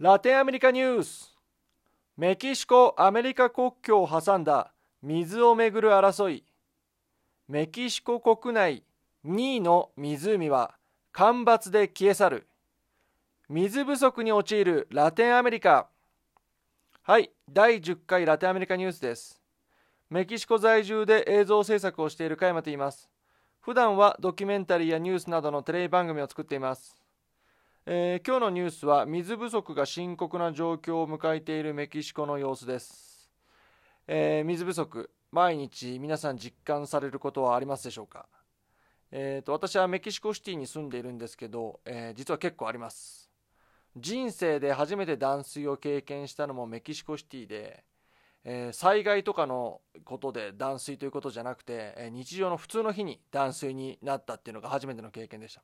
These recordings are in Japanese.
ラテンアメリカニュース。メキシコ・アメリカ国境を挟んだ水をめぐる争い。メキシコ国内2位の湖は干ばつで消え去る。水不足に陥るラテンアメリカ。はい第10回ラテンアメリカニュースです。メキシコ在住で映像制作をしている加山と言います。普段はドキュメンタリーやニュースなどのテレビ番組を作っています。えー、今日のニュースは水不足が深刻な状況を迎えているメキシコの様子です、えー、水不足毎日皆さん実感されることはありますでしょうか、えーと、私はメキシコシティに住んでいるんですけど、え実は結構あります。人生で初めて断水を経験したのもメキシコシティで、え災害とかのことで断水ということじゃなくて、え日常の普通の日に断水になったっていうのが初めての経験でした。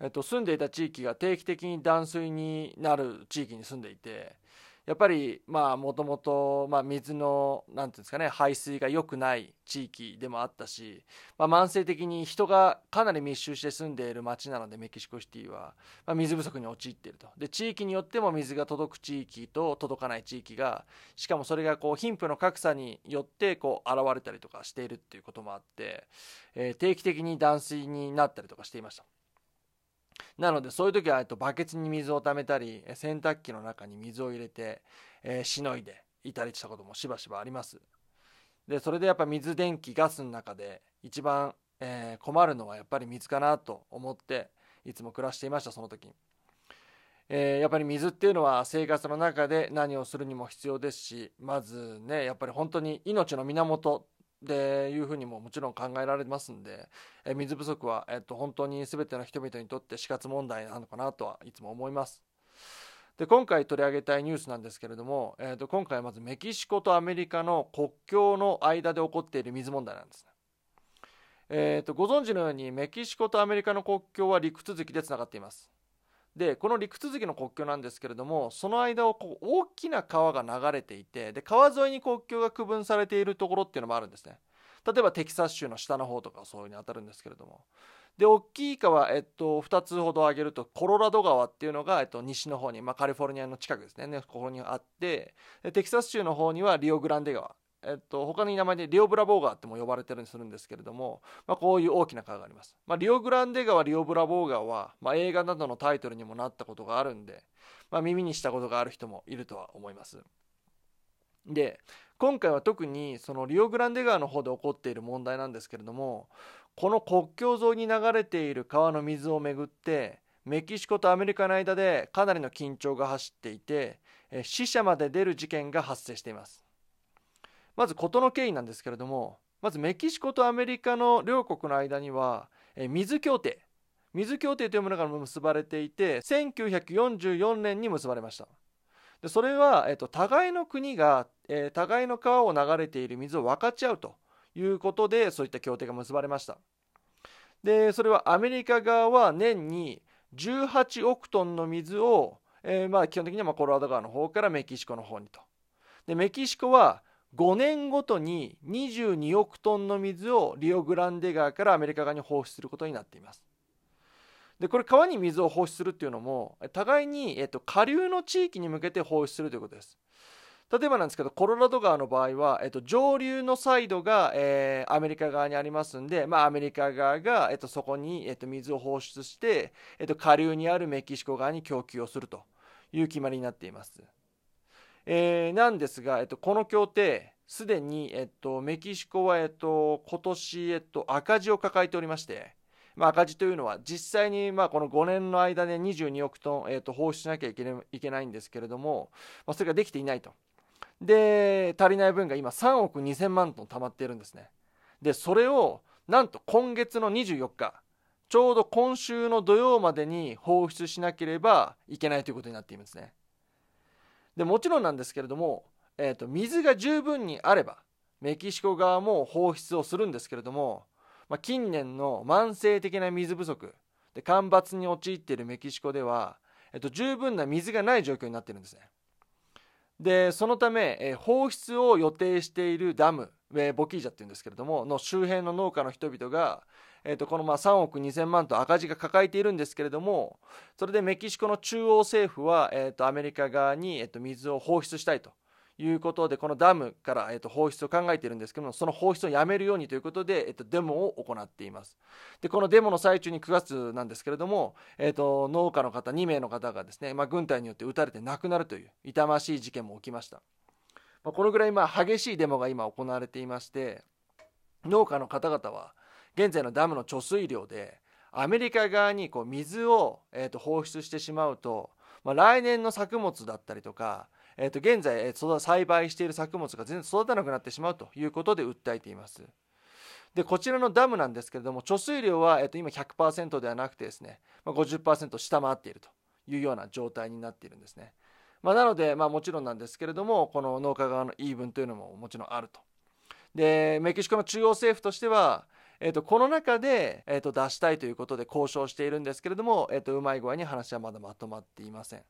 えっと、住んでいた地域が定期的に断水になる地域に住んでいてやっぱりまあもともと水の何て言うんですかね排水が良くない地域でもあったし、まあ、慢性的に人がかなり密集して住んでいる町なのでメキシコシティは、まあ、水不足に陥っているとで地域によっても水が届く地域と届かない地域がしかもそれがこう貧富の格差によってこう現れたりとかしているっていうこともあって、えー、定期的に断水になったりとかしていました。なのでそういう時はとバケツに水を溜めたり洗濯機の中に水を入れて、えー、しのいでいたりしたこともしばしばあります。でそれでやっぱ水電気ガスの中で一番、えー、困るのはやっぱり水かなと思っていつも暮らしていましたその時。に、えー、やっぱり水っていうのは生活の中で何をするにも必要ですしまずねやっぱり本当に命の源でいうふうにももちろん考えられますんで、え水不足は、えっと、本当に全ての人々にとって死活問題なのかなとはいつも思います。で今回取り上げたいニュースなんですけれども、えー、と今回はまずメキシコとアメリカの国境の間で起こっている水問題なんですね。えー、とご存知のようにメキシコとアメリカの国境は陸続きでつながっています。でこの陸続きの国境なんですけれどもその間をこう大きな川が流れていてで川沿いに国境が区分されているところっていうのもあるんですね。例えばテキサス州の下の方とかそういうに当たるんですけれども。で大きい川、えっと、2つほど挙げるとコロラド川っていうのが、えっと、西の方に、まあ、カリフォルニアの近くですね。ねここにあってテキサス州の方にはリオグランデ川。えっと、他に名前でリオブラボー川っても呼ばれてるんするんですけれども、まあ、こういう大きな川があります。まあ、リオグランデ川、リオブラボー川は、まあ、映画などのタイトルにもなったことがあるんで、まあ、耳にしたことがある人もいるとは思います。で、今回は特にそのリオグランデ川の方で起こっている問題なんですけれども、この国境沿いに流れている川の水をめぐって、メキシコとアメリカの間でかなりの緊張が走っていて、死者まで出る事件が発生しています。まず事の経緯なんですけれどもまずメキシコとアメリカの両国の間には水協定。水協定というものが結ばれていて1944年に結ばれました。でそれは、えっと、互いの国が、えー、互いの川を流れている水を分かち合うということでそういった協定が結ばれました。でそれはアメリカ側は年に18億トンの水を、えー、まあ基本的にはコロラド川の方からメキシコの方にと。でメキシコは5年ごとに22億トンの水をリオグランデ川からアメリカ側に放出することになっています。でこれ川に水を放出するっていうのも互いに、えっと、下流の地域に向けて放出するということです。例えばなんですけどコロラド川の場合は、えっと、上流のサイドが、えー、アメリカ側にありますんで、まあ、アメリカ側が、えっと、そこに、えっと、水を放出して、えっと、下流にあるメキシコ側に供給をするという決まりになっています。えー、なんですが、えっと、この協定すでに、えっと、メキシコは、えっと、今年、えっと、赤字を抱えておりまして、まあ、赤字というのは実際に、まあ、この5年の間で22億トン、えっと、放出しなきゃいけいけないんですけれども、まあ、それができていないと。で足りない分が今3億2000万トン溜まっているんですね。でそれをなんと今月の24日ちょうど今週の土曜までに放出しなければいけないということになっていますね。でもちろんなんですけれども、えーと、水が十分にあればメキシコ側も放出をするんですけれども、まあ、近年の慢性的な水不足で干ばつに陥っているメキシコでは、えーと、十分な水がない状況になってるんですね。でそのため、え放出を予定しているダム、えボキージャっていうんですけれどもの周辺の農家の人々が、えー、とこのまあ3億2000万と赤字が抱えているんですけれどもそれでメキシコの中央政府は、えー、とアメリカ側に、えー、と水を放出したいということでこのダムから、えー、と放出を考えているんですけどもその放出をやめるようにということで、えー、とデモを行っています。でこのデモの最中に9月なんですけれども、えー、と農家の方2名の方がですね、まあ、軍隊によって撃たれて亡くなるという痛ましい事件も起きました、まあ、このぐらいまあ激しいデモが今行われていまして農家の方々は現在のダムの貯水量でアメリカ側にこう水を、えー、と放出してしまうと、まあ、来年の作物だったりとかえー、と現在、えー、栽培している作物が全然育たなくなってしまうということで訴えています。でこちらのダムなんですけれども貯水量は、えー、と今100%ではなくてですね、まあ、50%下回っているというような状態になっているんですね。まあ、なので、まあ、もちろんなんですけれどもこの農家側の言い分というのももちろんあると。でメキシコの中央政府としてはえーと、この中で、えーと、出したいということで交渉しているんですけれども、えーとうまい具合に話はまだまとまっていません。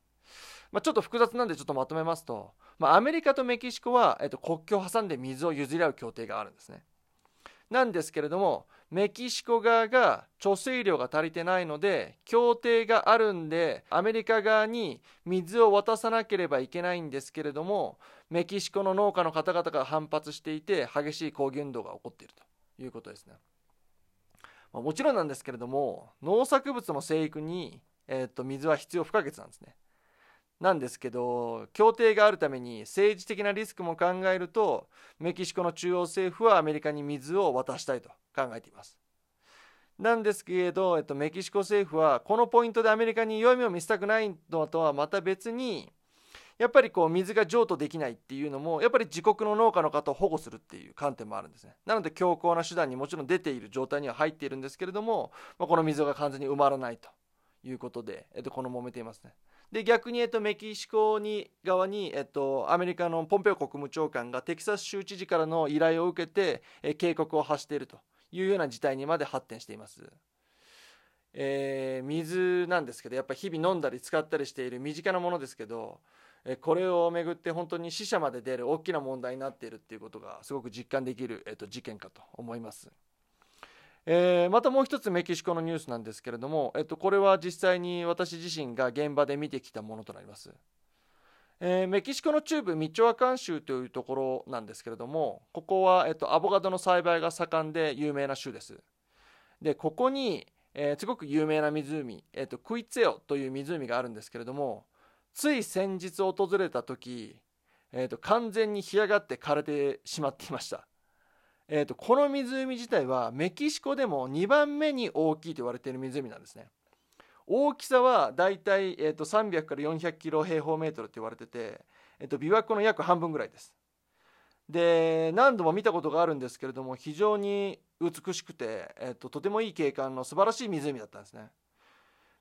まあ、ちょっと複雑なんでちょっとまとめますと、まあ、アメリカとメキシコは、えっと、国境を挟んで水を譲り合う協定があるんですね。なんですけれどもメキシコ側が貯水量が足りてないので協定があるんでアメリカ側に水を渡さなければいけないんですけれどもメキシコの農家の方々が反発していて激しい抗議運動が起こっているということですね。まあ、もちろんなんですけれども農作物の生育に、えー、と水は必要不可欠なんですね。なんですけど協定があるために政治的なリスクも考えるとメキシコの中央政府はアメリカに水を渡したいと考えています。なんですけれど、えっと、メキシコ政府はこのポイントでアメリカに弱みを見せたくないのとはまた別にやっぱりこう水が譲渡できないっていうのもやっぱり自国の農家の方を保護するっていう観点もあるんですねなので強硬な手段にもちろん出ている状態には入っているんですけれども、まあ、この溝が完全に埋まらないということで、えっと、この揉めていますねで逆に、えっと、メキシコに側に、えっと、アメリカのポンペオ国務長官がテキサス州知事からの依頼を受けて、え警告を発しているというような事態にまで発展しています。えー、水なんですけどやっぱ日々飲んだり使ったりしている身近なものですけどこれをめぐって本当に死者まで出る大きな問題になっているっていうことがすごく実感できる、えっと、事件かと思います。えー、またもう一つメキシコのニュースなんですけれども、えっと、これは実際に私自身が現場で見てきたものとなります。えー、メキシコの中部ミチョアカン州というところなんですけれどもここは、えっと、アボカドの栽培が盛んで有名な州です。でここに、えー、すごく有名な湖、えっと、クイツェオという湖があるんですけれどもつい先日訪れた時、えっと、完全に干上がって枯れてしまっていました。えーと、この湖自体はメキシコでも2番目に大きいと言われている湖なんですね。大きさはだいたい、えーと、300から400キロ平方メートルって言われてて、えーと、琵琶湖の約半分ぐらいです。で何度も見たことがあるんですけれども非常に美しくて、えー、ととてもいい景観の素晴らしい湖だったんですね。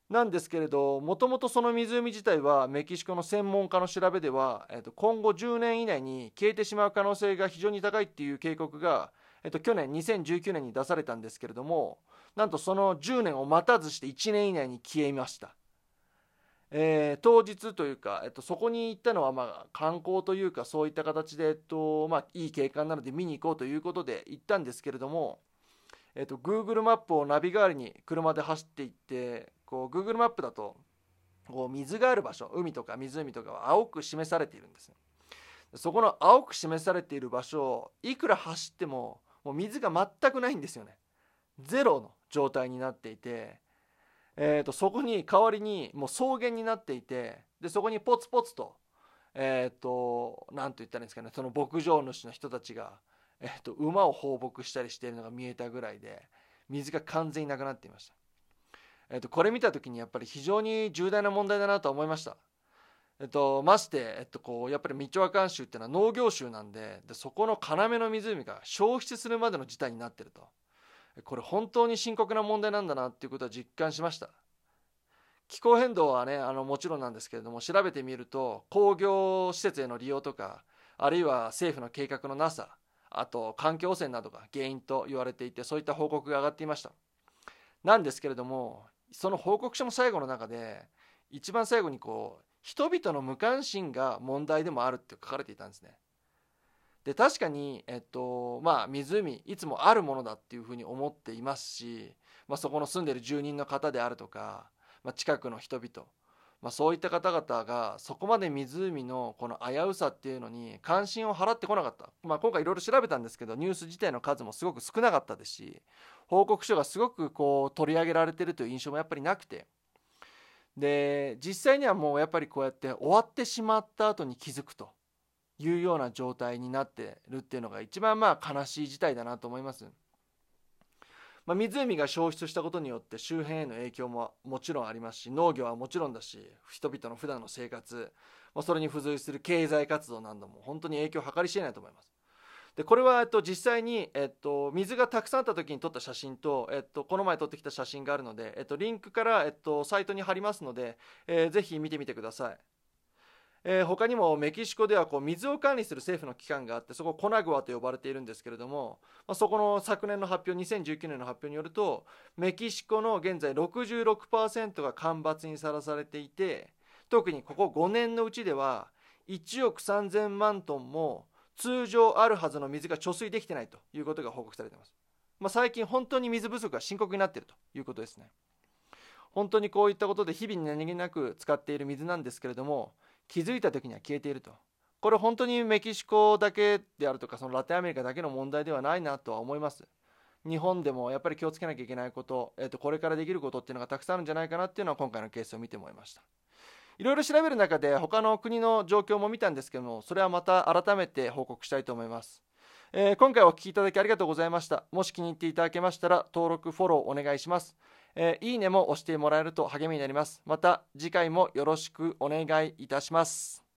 なんですけれどもともとその湖自体はメキシコの専門家の調べでは、えー、と今後10年以内に消えてしまう可能性が非常に高いっていう警告が、えー、と去年2019年に出されたんですけれどもなんとその10年を待たずして1年以内に消えました。えー、当日というか、えっと、そこに行ったのは、まあ、観光というかそういった形で、えっとまあ、いい景観なので見に行こうということで行ったんですけれども、えっと、Google マップをナビ代わりに車で走っていってこう Google マップだとこう水がある場所海とか湖とかは青く示されているんですそこの青く示されている場所をいくら走ってももう水が全くないんですよね。ゼロの状態になっていて、えー、とそこに代わりにもう草原になっていてでそこにポツポツとえっ、ー、と何と言ったらいいんですかねその牧場主の人たちが、えー、と馬を放牧したりしているのが見えたぐらいで水が完全になくなっていました。えっと、これ見た時にやっぱり非常に重大な問題だなと思いました。えっと、まして、えっと、こうやっぱりミチョアカン州っていうのは農業州なんででそこの要の湖が消失するまでの事態になってると。これ本当に深刻な問題なんだなっていうことは実感しました。気候変動はねあのもちろんなんですけれども調べてみると工業施設への利用とかあるいは政府の計画のなさあと環境汚染などが原因と言われていてそういった報告が上がっていました。なんですけれどもその報告書の最後の中で一番最後にこう人々の無関心が問題でもあるって書かれていたんですね。で確かに、えっとまあ、湖いつもあるものだっていうふうに思っていますし、まあ、そこの住んでる住人の方であるとか、まあ、近くの人々、まあ、そういった方々がそこまで湖のこの危うさっていうのに関心を払ってこなかった、まあ、今回いろいろ調べたんですけどニュース自体の数もすごく少なかったですし報告書がすごくこう取り上げられてるという印象もやっぱりなくてで実際にはもうやっぱりこうやって終わってしまった後に気づくというような状態になってるっていうのが一番まあ悲しい事態だなと思います。まあ、湖が消失したことによって周辺への影響ももちろんありますし農業はもちろんだし人々の普段の生活、まあ、それに付随する経済活動なども本当に影響を計り知れないと思います。でこれは、えっと、実際に、えっと、水がたくさんあった時に撮った写真と、えっと、この前撮ってきた写真があるので、えっと、リンクから、えっと、サイトに貼りますので、えー、ぜひ見てみてください。えー、他にもメキシコではこう水を管理する政府の機関があってそこコナグアと呼ばれているんですけれども、まあ、そこの昨年の発表2019年の発表によるとメキシコの現在66%が干ばつにさらされていて特にここ5年のうちでは1億3000万トンも通常あるはずの水が貯水できてないということが報告されています。まあ、最近本当に水不足が深刻になっているということですね。本当にこういったことで日々に何気なく使っている水なんですけれども気づいた時には消えていると。これ本当にメキシコだけであるとかそのラテンアメリカだけの問題ではないなとは思います。日本でもやっぱり気をつけなきゃいけないこと、えー、とこれからできることっていうのがたくさんあるんじゃないかなっていうのは今回のケースを見て思いました。いろいろ調べる中で他の国の状況も見たんですけどもそれはまた改めて報告したいと思います、えー、今回お聴きいただきありがとうございましたもし気に入っていただけましたら登録フォローお願いします、えー、いいねも押してもらえると励みになります。また次回もよろしくお願いいたします。